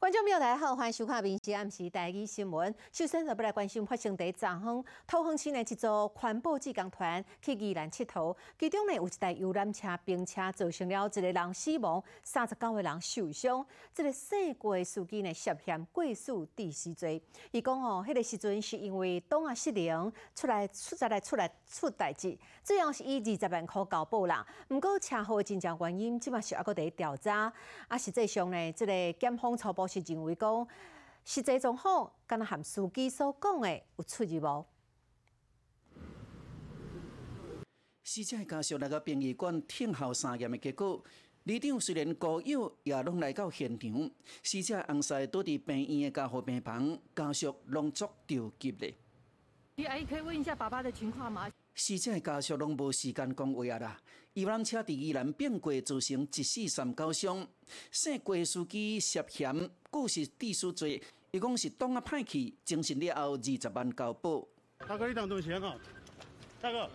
观众朋友大家好，欢迎收看《民视暗时台语新闻》。首先，就要来关心发生在昨昏桃园市的一组环保志工团去宜兰佚佗，其中呢有一台游览车并车造成了一个人死亡，三十九个人受伤。这个事故的司机呢涉嫌过失致死罪。伊讲哦，迄个时阵是因为档啊失灵，出来出再来出来出代志，最后是以二十万块交保啦。不过车祸的真正原因，即嘛是还搁在调查。啊，实际上呢，这个检方初步。是认为讲，实际状况敢若含司机所讲的有出入无？死者家属来到殡仪馆听候三验的结果，李长虽然高友也拢来到现场，死者翁婿倒伫病院的加护病房，家属拢足着急咧。你阿姨可以问一下爸爸的情况吗？死者家属拢无时间讲话啊啦！游览车伫伊兰变轨，造成一死三九伤。姓郭司机涉嫌故事致死罪，伊讲是当啊派去，精神了后二十万交保。大哥，你当中钱啊，大哥。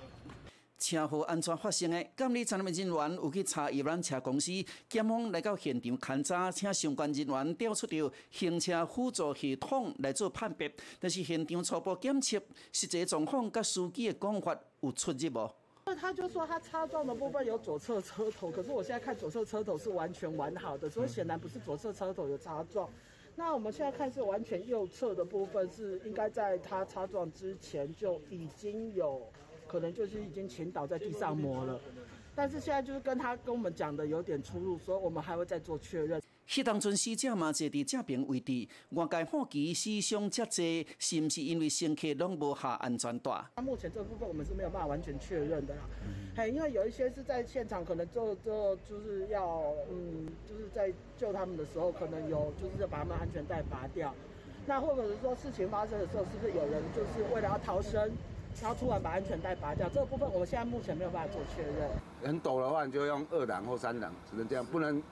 车祸安怎发生的？监理站的人员有去查游览车公司，检方来到现场勘查，请相关人员调出着行车辅助系统来做判别。但是现场初步检测，实际状况甲司机的讲法有出入无？他就说他擦撞的部分有左侧车头，可是我现在看左侧车头是完全完好的，所以显然不是左侧车头有擦撞。那我们现在看是完全右侧的部分是应该在他擦撞之前就已经有。可能就是已经倾倒在地上磨了，但是现在就是跟他跟我们讲的有点出入，所以我们还会再做确认。迄当阵死者嘛坐伫正边位置，外界好奇死伤遮济，是毋是因为乘客拢无下安全带？那目前这部分我们是没有办法完全确认的啦，嘿，因为有一些是在现场，可能就就就是要嗯，就是在救他们的时候，可能有就是要把他们安全带拔掉，那或者是说事情发生的时候，是不是有人就是为了要逃生？然后突然把安全带拔掉，这个部分我们现在目前没有办法做确认。很陡的话，你就用二档或三档，只能这样，不能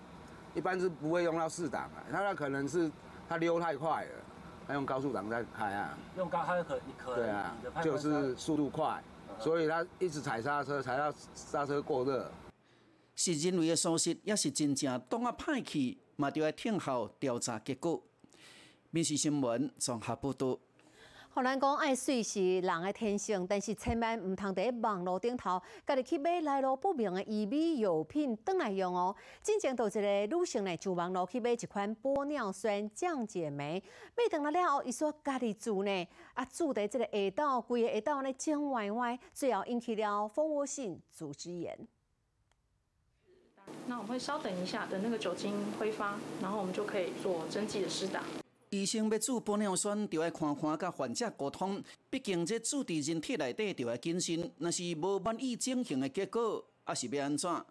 一般是不会用到四档啊。他那可能是他溜太快了，他用高速档在开啊。用高，他可可对啊，就是速度快，所以他一直踩刹车，踩到刹车过热。是人为的疏失，也是真正当啊歹去，嘛就要听候调查结果。民事新闻综合报道。互咱讲爱水是人的天性，但是千万毋通伫网络顶头，家己去买来路不明的医美药品倒来用哦。之前有一个女性呢，就网络去买一款玻尿酸降解酶，买倒来了后，伊说家己做呢，啊，做伫这个下道，规个下道呢肿歪歪，最后引起了蜂窝性组织炎。那我们会稍等一下，等那个酒精挥发，然后我们就可以做针剂的施打。医生要做玻尿酸，就要看看甲患者沟通。毕竟这注伫人体内底，就要谨慎。那是无满意整形的结果，还是要安怎？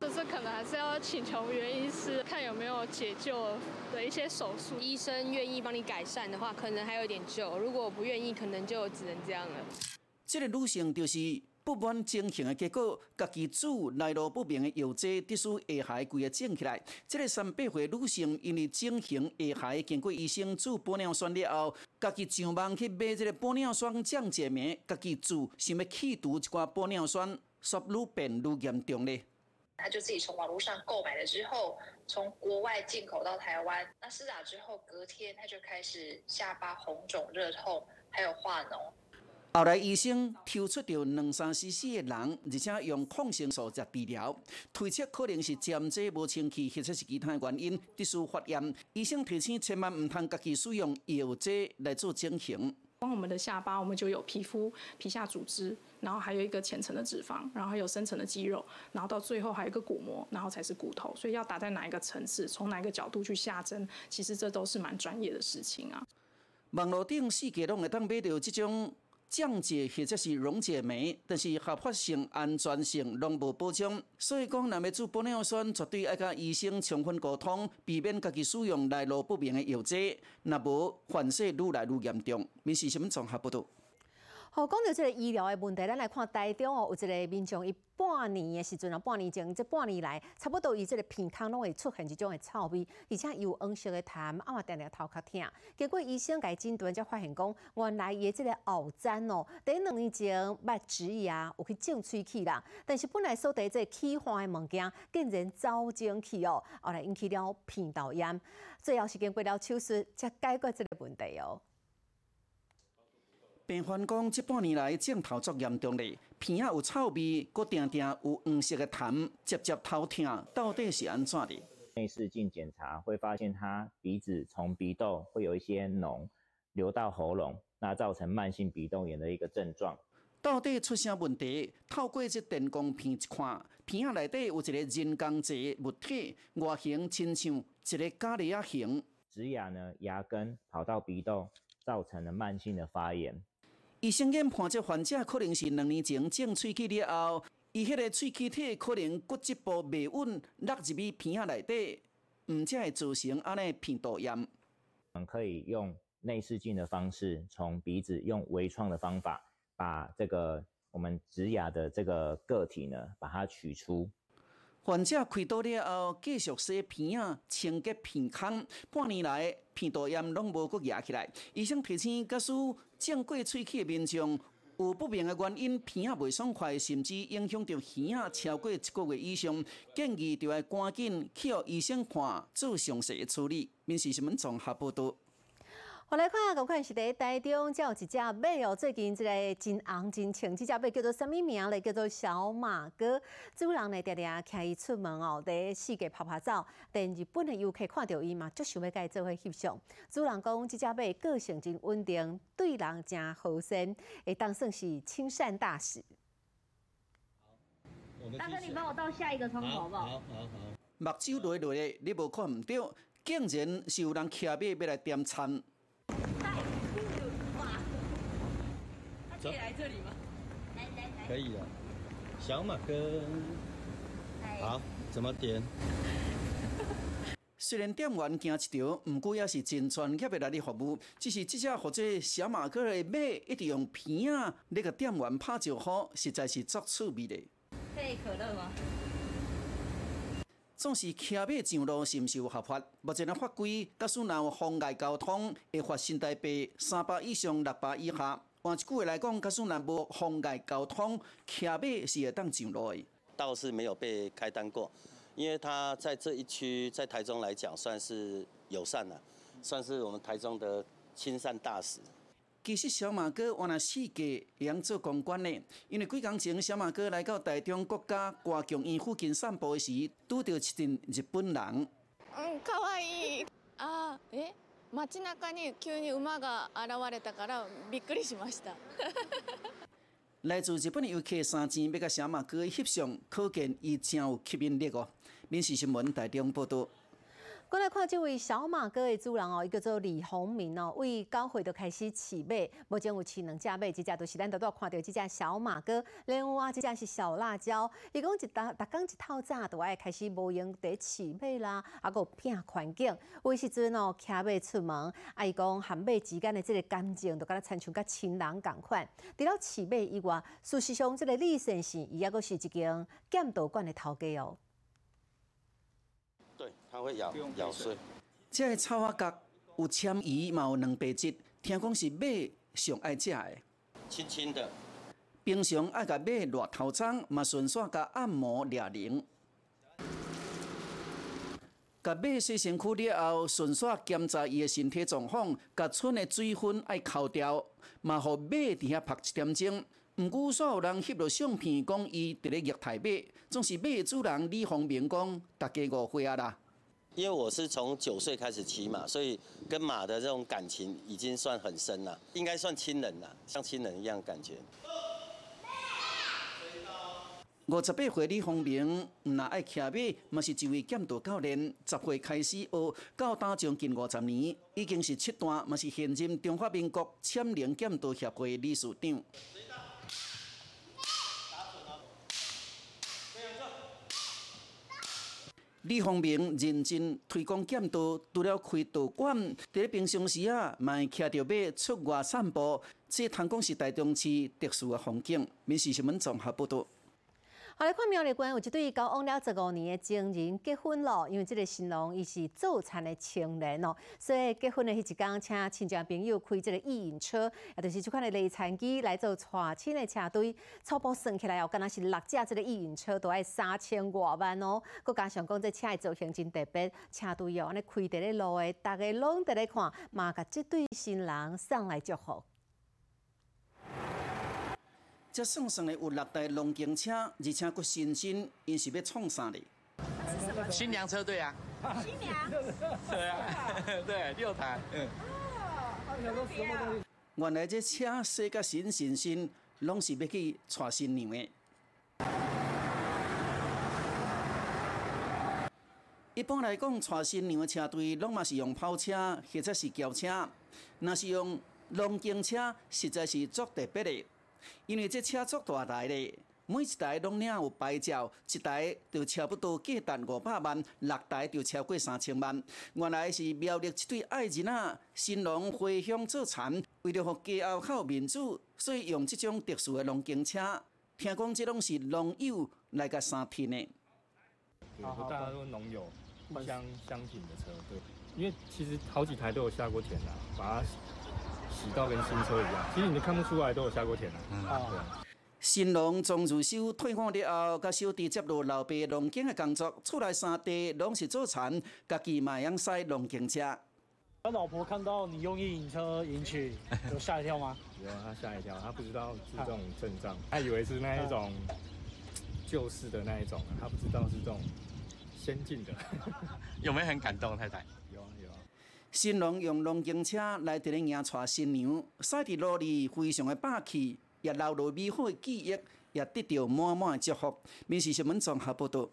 就是可能还是要请求原因是看有没有解救的一些手术。医生愿意帮你改善的话，可能还有点救；如果不愿意，可能就只能这样了。这个女性就是。不满整形的结果，家己煮来路不明的药剂，得使下海规个肿起来。这个三八岁女性因为整形下海，经过医生做玻尿酸了后，家己上网去买这个玻尿酸降解酶，家己煮想要去除一寡玻尿酸，却愈变愈严重咧。他就自己从网络上购买了之后，从国外进口到台湾。那施打之后，隔天他就开始下巴红肿、热痛，还有化脓。后来医生抽出着两三 cc 的人，而且用抗生素在治疗，推测可能是针剂无清气，或者是其他原因，必须发炎。医生提醒千万唔通家己使用药剂来做整形。光我们的下巴，我们就有皮肤、皮下组织，然后还有一个浅层的脂肪，然后还有深层的肌肉，然后到最后还有一个骨膜，然后才是骨头。所以要打在哪一个层次，从哪一个角度去下针，其实这都是蛮专业的事情啊。网络顶世界拢会当买到这种。降解或者是溶解酶，但是合法性、安全性拢无保障，所以讲，若要做玻尿酸，绝对要甲医生充分沟通，避免家己使用来路不明的药剂，若无反噬愈来愈严重。民事新闻综合报道。好，讲到这个医疗的问题，咱来看台中哦，有一个民众伊半年的时阵啊，半年前这半年来，差不多伊这个鼻腔拢会出现一种的臭味，而且有黄色的痰，啊嘛定定头壳痛。结果医生伊诊断才发现讲，原来伊这个后簪哦，第两年前捌植牙有去种喙齿啦，但是本来所在这气化的物件，竟然走进去哦，后来引起了鼻窦炎，最后是经过了手术才解决这个问题哦。病患讲，这半年来症头作严重咧，鼻仔有臭味，搁定定有黄色的痰，接接头痛，到底是安怎的？内视镜检查会发现，他鼻子从鼻窦会有一些脓流到喉咙，那造成慢性鼻窦炎的一个症状。到底出啥问题？透过这电光片一看，鼻仔内底有一个人工质物体，外形亲像一个咖喱仔形。植牙呢，牙根跑到鼻窦，造成了慢性的发炎。医生研判，这患者可能是两年前种喙齿了后，伊迄个喙齿体可能骨质部未稳，落入去鼻仔内底，唔才会造成安尼鼻窦炎。我们可以用内视镜的方式，从鼻子用微创的方法，把这个我们植牙的这个个体呢，把它取出。患者开刀了后，继续洗鼻仔、清洁鼻腔，半年来鼻窦炎拢无阁压起来。医生提醒，假使正过喙齿的民众有不明的原因，鼻仔未爽快，甚至影响到耳仔超过一个月以上，建议就要赶紧去予医生看，做详细的处理。面试新闻综合报道。我来看，同款是伫台中，才有一只马哦。最近这个真红真青，这只马叫做什么名咧？叫做小马哥。主人呢，常常牵伊出门哦，伫四界拍拍照。但日本的游客看到伊嘛，就想要甲伊做伙翕相。主人讲，这只马个性真稳定，对人真好心，会当算是亲善大使。大哥，你帮我到下一个窗口好不好？好，好，好。目睭落落的，你无看唔到，竟然是有人骑马要来点餐。可以来这里吗？来来来，可以的。小马哥，好，怎么点？虽然店员惊一条，毋过也是真专业的来哩服务。只是这只或者小马哥的马，一直用片啊，那个店员拍照好，实在是足趣味的。配可乐吗？总是骑马上路是毋是有合法？目前的法规，假使若有妨碍交通，会罚新台币三百以上六百以下。换一句话来讲，假使若无妨碍交通，骑马是会当上路的。倒是没有被开单过，因为他在这一区，在台中来讲算是友善了，算是我们台中的亲善大使。其实小马哥原来世界会做公关的，因为几工前小马哥来到台中国家国强院附近散步时，拄到一群日本人。嗯，可愛いあ、え、 街中に急に馬が現れたからびっくりしました。来自日本的游客三千要甲小马哥翕相，可见伊真有吸引力哦。闽西新闻台中报道。过来看这位小马哥的主人哦，伊叫做李洪明哦，为九岁就开始饲马，目前有饲两只马，一只就是咱都都看到这只小马哥，另外一只是小辣椒。伊讲一打，逐工一透早就爱开始无闲伫饲马啦，啊个拼环境，有时阵哦骑马出门，啊伊讲和马之间的这个感情，就敢若亲像甲亲人共款。除了饲马以外，事实上这个李先生伊也阁是一间剑道馆的头家哦。会咬咬碎。这个草花角有签鱼，嘛有两白质，听讲是马上爱食的。轻轻的。平常爱甲马热头鬃，嘛顺续甲按摩掠铃。甲马洗身躯了后，顺续检查伊的身体状况，甲剩的水分爱扣掉，嘛互马伫遐拍一点钟。毋过，所有人翕落相片，讲伊伫咧虐待马，总是马主人李洪明讲，大家误会啊啦。因为我是从九岁开始骑马，所以跟马的这种感情已经算很深了，应该算亲人了，像亲人一样感觉。五十八岁李方明，毋若爱骑马，嘛是一位剑道教练。十岁开始学，到打将近五十年，已经是七段，嘛是现任中华民国签联剑道协会理事长。李方明认真推广剑道，除了开道馆，伫咧平常时啊，嘛会骑着马出外散步，这通讲是台中市特殊的风景。民事新闻综合报道。好来看苗栗县有一对交往了十五年的情人结婚了，因为这个新郎伊是早餐的青年哦，所以结婚的迄一天，请亲戚朋友开这个意引车，也就是这款的内残机来做娶亲的车队，初步算起来哦，敢若是六架这个意引车都要三千外万哦，佮加上讲这车的造型真特别，车队哦安尼开伫咧路的，大家拢伫咧看，嘛甲这对新郎送来祝福。这算算的有六台龙景车，而且佫新新，因是要创啥哩？新娘车队啊！新娘？对啊，对，六台。嗯。原来这车洗甲新新新，拢是要去娶新娘的。一般来讲，娶新娘的车队，拢嘛是用跑车或者是轿车，若是用龙景车，实在是足特别的。因为这车足大台的，每一台拢领有牌照，一台就差不多价值五百万，六台就超过三千万。原来是苗栗一对爱人啊，新郎回乡做田，为了互家后较有面子，所以用这种特殊的龙景车。听讲这拢是农友来个三天的。大家都农友，互相相挺的车，对。因为其实好几台都有下过田啊，把它。洗到跟新车一样，其实你都看不出来都有下过田了。啊，新郎庄如修退伍了后，甲小弟接落老爸农耕的工作，厝内三弟拢是做田，家己嘛养驶农耕车。他老婆看到你用一引车迎娶，有吓一跳吗？有，他吓一跳，他不知道是这种阵仗，他以为是那一种旧式的那一种，他不知道是这种先进的。有没有很感动，太太？新郎用龙井车来伫咧迎娶新娘，赛伫路里非常的霸气，也留落美好的记忆，也得到满满的祝福。民事新闻综合报道。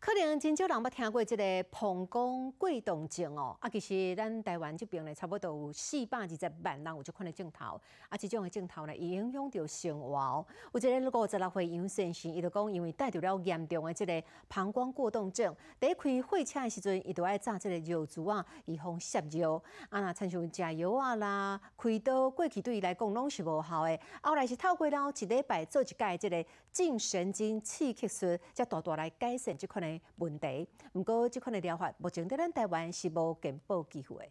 可能真少人捌听过即个膀胱过动症哦，啊，其实咱台湾这边咧，差不多有四百二十万人有即款的镜头，啊，即种的镜头呢，影响到生活。有一个五十六岁杨先生，伊就讲，因为带着了严重的即个膀胱过动症，第一开火车的时阵，伊就爱炸即个药珠啊，以防摄药。啊，那亲像食药啊啦，开刀过去对伊来讲拢是无效的。后来是透过了一礼拜做一届即个颈神经刺激术，才大大来改善即款的。问题，不过这款的疗法目前在咱台湾是无健保机会。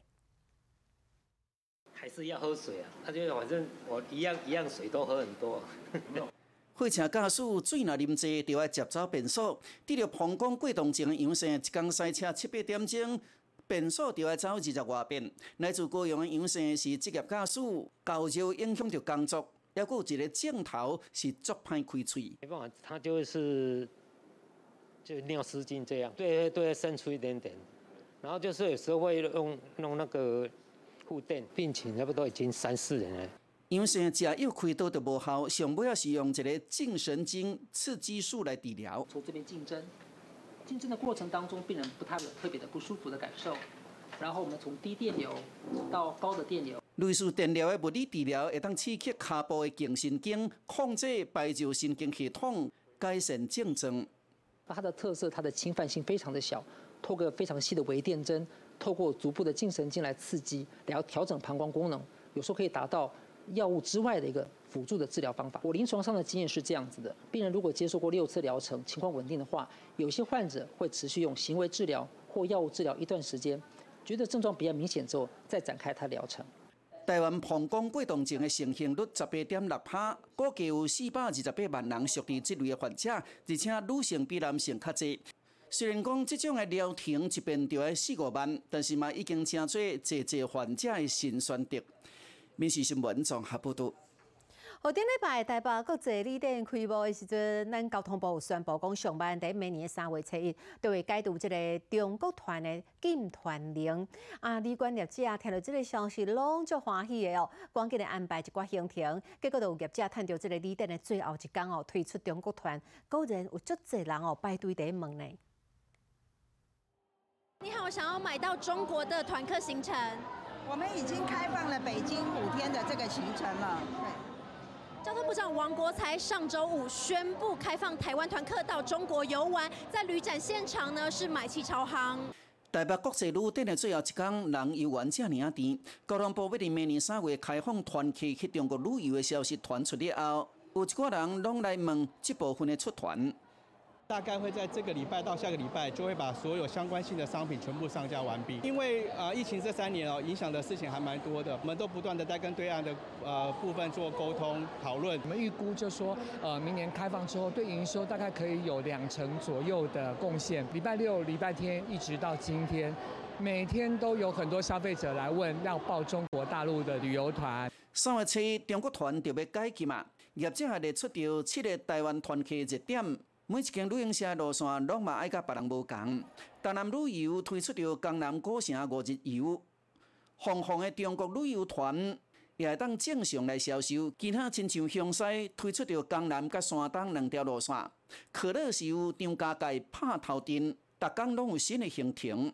还是要喝水啊，他就反正我一样一样水都喝很多。火车驾驶水若啉济，就要接走便所。得了膀胱过动症的杨生，一天塞车七八点钟，便所就要走二十外遍。来自高雄的杨生是职业驾驶，高热影响着工作，还有一个镜头是足歹开喙。没办法，他就是。就尿失禁这样，对对，渗出一点点，然后就是有时候会用弄那个护垫，病情差不多已经三四年了。因为食药开刀都无效，上尾要是用一个颈神经刺激术来治疗。从这边竞争，竞争的过程当中，病人不太有特别的不舒服的感受。然后我们从低电流到高的电流，类似电疗的物理治疗，会当刺激下部的颈神经，控制白轴神经系统，改善症状。那它的特色，它的侵犯性非常的小，透过非常细的微电针，透过足部的近神经来刺激，然后调整膀胱功能，有时候可以达到药物之外的一个辅助的治疗方法。我临床上的经验是这样子的：病人如果接受过六次疗程，情况稳定的话，有些患者会持续用行为治疗或药物治疗一段时间，觉得症状比较明显之后，再展开他疗程。台湾膀胱过动症的盛行率十八点六趴，估计有四百二十八万人属于这类的患者，而且女性比男性较侪。虽然讲这种的疗程一边就要四五万，但是嘛已经成做济济患者的新选择。民事新闻综合报道。后顶礼拜台北国际旅店开幕的时阵，咱交通部有宣布讲，上班在明年三月初一都会解读这个中国团的禁团令。啊，旅馆业者听到这个消息，拢足欢喜的哦，赶紧来安排一寡行程。结果就有业者趁着这个旅店的最后一天哦，推出中国团，果然有足侪人哦排队在门呢。你好，我想要买到中国的团客行程。我们已经开放了北京五天的这个行程了。对。交通部长王国才上周五宣布开放台湾团客到中国游玩，在旅展现场呢是买气超行。台北国际旅展的最后一天，人游玩这尔甜。交通部要伫明年三月开放团客去中国旅游的消息传出了后，有一寡人拢来问这部分的出团。大概会在这个礼拜到下个礼拜，就会把所有相关性的商品全部上架完毕。因为呃，疫情这三年哦，影响的事情还蛮多的，我们都不断的在跟对岸的呃部分做沟通讨论。我们预估就说，呃，明年开放之后，对营收大概可以有两成左右的贡献。礼拜六、礼拜天一直到今天，每天都有很多消费者来问要报中国大陆的旅游团。三月七，中国团就要改期嘛，业者还列出着七个台湾团客热点。每一间旅行社路线拢嘛爱甲别人无共。台南旅游推出着江南古城五日游，红红的中国旅游团也会当正常来销售。其他亲像向西推出着江南甲山东两条路线，可乐是由张家界拍头阵，逐天拢有新的行程。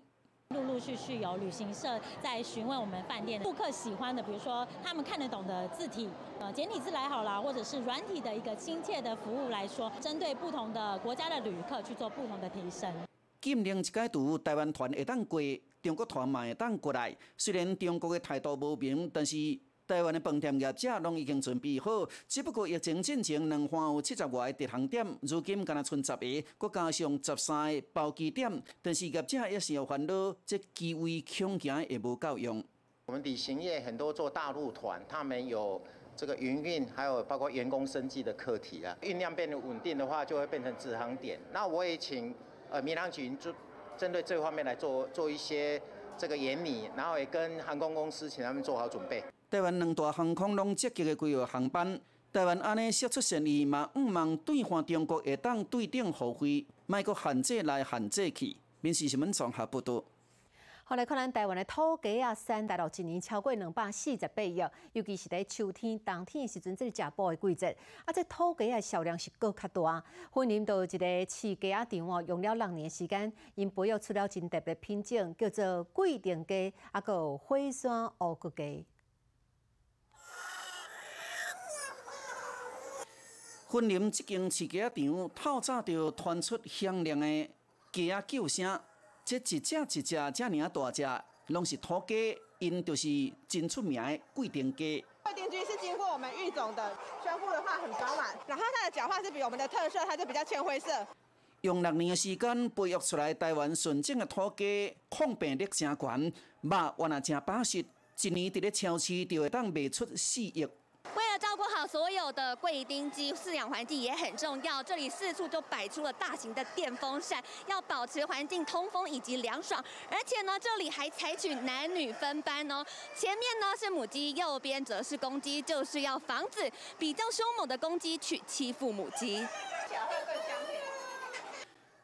陆陆续续有旅行社在询问我们饭店顾客喜欢的，比如说他们看得懂的字体，呃，简体字来好啦，或者是软体的一个亲切的服务来说，针对不同的国家的旅客去做不同的提升。今年一解除，台湾团会当过，中国团嘛会当过来。虽然中国的态度无明，但是。台湾的饭店业者拢已经准备好，只不过疫情进程两岸有七十外个直航点，如今敢若剩十个，搁加上十三个包机点，但是业者也是有烦恼，这机位恐惊也无够用。我们旅行业很多做大陆团，他们有这个营运，还有包括员工生计的课题啊。运量变得稳定的话，就会变成直航点。那我也请呃民航局就针对这方面来做做一些这个研拟，然后也跟航空公司请他们做好准备。台湾两大航空拢积极的规划航班，台湾安尼释出善意嘛，毋望兑换中国会当对等付费，卖个限制来限制去。民事新闻综合不多。后来看咱台湾的土鸡啊，产大陆一年超过两百四十八亿，尤其是在秋天、冬天的时阵，这个食补的季节。啊，这土鸡啊销量是搁较大。婚林到一个饲鸡啊场哦，用了六年时间，因培育出了真特别品种，叫做贵定鸡，啊个火山乌骨鸡。婚林这间饲鸡场，透早就传出响亮的鸡仔叫声。这一只一只这尔大只，拢是土鸡，因就是真出名的贵定鸡。贵定鸡是经过我们育种的，宣布的话很饱满，然后它的脚化是比我们的特色，它就比较浅灰色。用六年的时间培育出来台湾纯正的土鸡，抗病力真悬，肉原来真巴适，一年伫咧超市就会当卖出四亿。所有的贵丁鸡，饲养环境也很重要。这里四处都摆出了大型的电风扇，要保持环境通风以及凉爽。而且呢，这里还采取男女分班哦。前面呢是母鸡，右边则是公鸡，就是要防止比较凶猛的公鸡去欺负母鸡。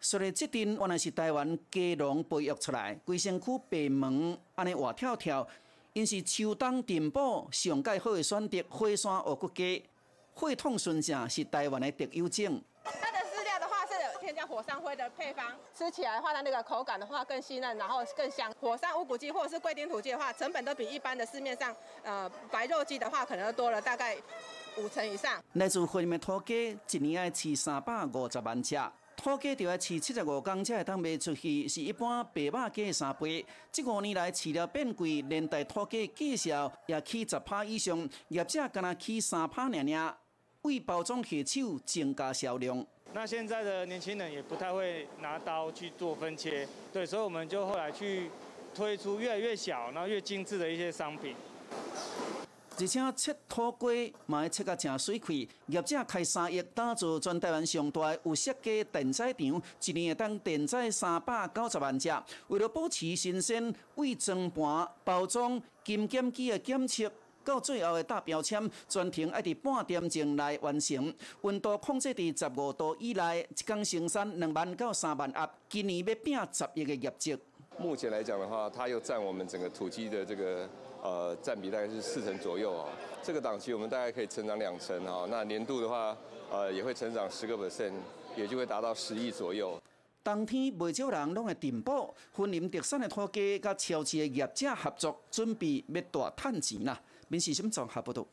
所以这阵原来是台湾鸡笼培育出来，龟身躯白毛，安尼活跳跳。因是秋冬电保上盖好的选择，火山乌骨鸡，血统纯正，是台湾的特有种。它的饲料的话是添加火山灰的配方，吃起来的话，它那个口感的话更细嫩，然后更香。火山乌骨鸡或者是贵丁土鸡的话，成本都比一般的市面上呃白肉鸡的话，可能多了大概五成以上。来自惠民土鸡，一年要饲三百五十万只。土鸡就要饲七十五公才会当卖出去，是一般白肉鸡的三倍。这五年来饲料变贵，连带土鸡介绍也起十趴以上，业者敢若起三趴尔尔，为包装下手增加销量。那现在的年轻人也不太会拿刀去做分切，对，所以我们就后来去推出越来越小，然后越精致的一些商品。而且切土鸡嘛要切甲正水快，业者开三亿打造全台湾上大有设计电宰场，一年会当电宰三百九十万只。为了保持新鲜，为装盘、包装、金检机的检测，到最后的打标签，全程要伫半点钟来完成。温度控制伫十五度以内，一天生产两万到三万盒，今年要拼十亿的业绩。目前来讲的话，它又占我们整个土鸡的这个。呃，占比大概是四成左右啊。这个档期我们大概可以成长两成哦。那年度的话，呃，也会成长十个 percent，也就会达到十亿左右。当天不少人拢会订报，分林特产的土家，甲超市的业者合作，准备要大赚钱啦。民事新综合报道。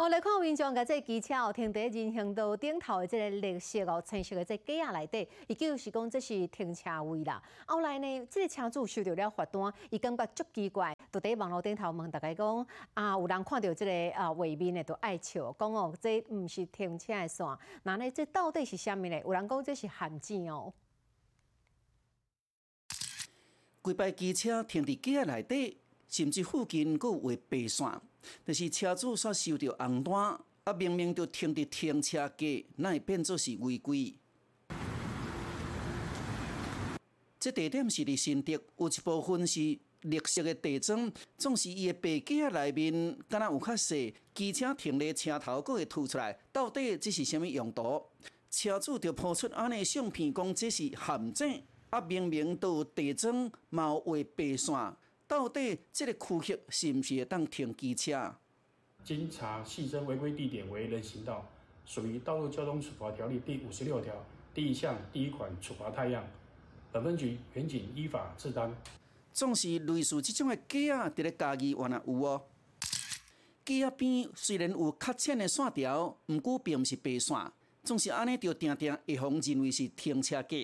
哦，来看民众甲这机车哦停伫人行道顶头的这个绿色哦青色的这架仔内底，伊就是讲这是停车位啦。后来呢，这个车主收到了罚单，伊感觉足奇怪，就伫网络顶头问大家讲啊，有人看到这个啊画面的都爱笑，讲哦这毋是停车的线，那呢这到底是虾米呢？有人讲这是陷阱哦。规排机车停伫架仔内底，甚至附近佫有画白线。就是车主煞收到红单，啊明明就停伫停车格，那会变作是违规？这地点是伫新竹，有一部分是绿色的地砖，总是伊的白架内面，敢若有较细，机车停咧车头，佫会凸出来，到底这是甚物用途？车主就抛出安尼相片，讲这是陷阱，啊明明都有地砖，嘛有画白线。到底这个区域是毋是会当停机车？经查细征违规地点为人行道，属于《道路交通处罚条例》第五十六条第一项第一款处罚太阳。本分局远警依法治单。总是类似这种的架仔，伫咧家己原来有哦。架仔边虽然有较浅的线条，毋过并毋是白线。总是安尼，就定定会方认为是停车格。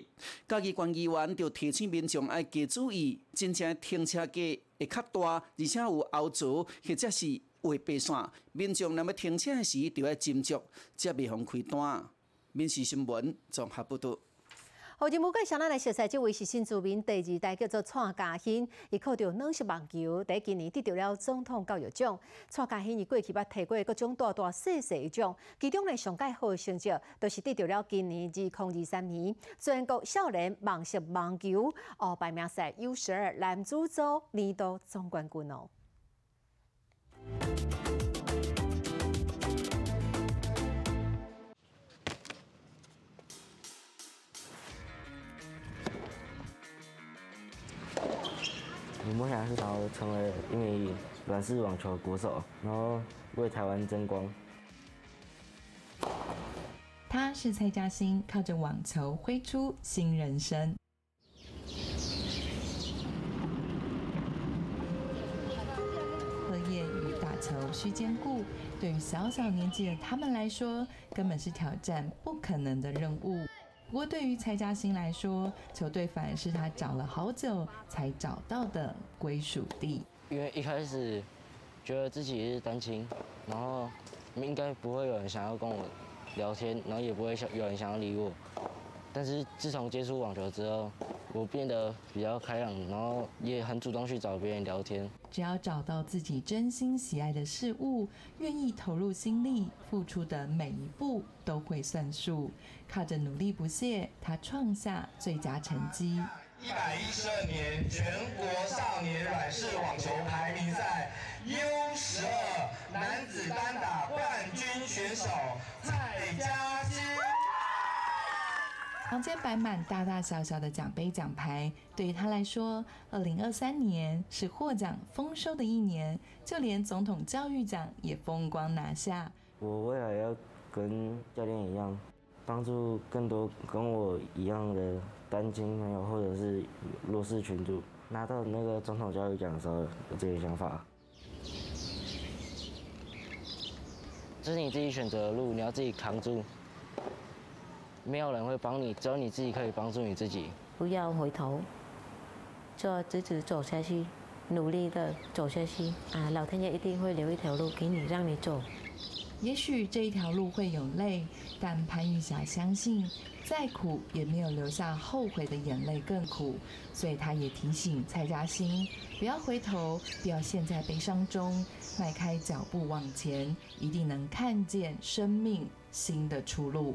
家己关议员就提醒民众要加注意，真正停车格会较大，而且有凹槽或者是画白线。民众若要停车时，就要斟酌，才袂互开单。民事新闻综合报道。好，节目介绍咱来熟悉这位是新住民第二代，叫做蔡嘉欣，伊考着软式网球，在今年得到了总统教育奖。蔡嘉欣伊过去捌摕过各种大大小小的奖，其中呢上届好的成绩，都是得到了今年二零二三年全国少年网式网球哦排名赛 U 十二男子组年度总冠军哦。梦想是想要成为一名软式网球国手，然后为台湾争光。他是蔡嘉欣，靠着网球挥出新人生。课业与打球需兼顾，对于小小年纪的他们来说，根本是挑战不可能的任务。不过，对于蔡嘉欣来说，球队反而是他找了好久才找到的归属地。因为一开始觉得自己是单亲，然后应该不会有人想要跟我聊天，然后也不会想有人想要理我。但是自从接触网球之后，我变得比较开朗，然后也很主动去找别人聊天。只要找到自己真心喜爱的事物，愿意投入心力，付出的每一步都会算数。靠着努力不懈，他创下最佳成绩。一百一十二年全国少年软式网球排名赛 U 十二男子单打冠军选手蔡佳欣。房间摆满大大小小的奖杯奖牌，对于他来说，二零二三年是获奖丰收的一年，就连总统教育奖也风光拿下。我未来要跟教练一样。帮助更多跟我一样的单亲朋友或者是弱势群组拿到那个总统教育奖的时候，有这些想法。这是你自己选择的路，你要自己扛住。没有人会帮你，只有你自己可以帮助你自己。不要回头，就直直走下去，努力的走下去啊！老天爷一定会留一条路给你，让你走。也许这一条路会有泪，但潘玉霞相信，再苦也没有留下后悔的眼泪更苦。所以她也提醒蔡嘉欣，不要回头，不要陷在悲伤中，迈开脚步往前，一定能看见生命新的出路。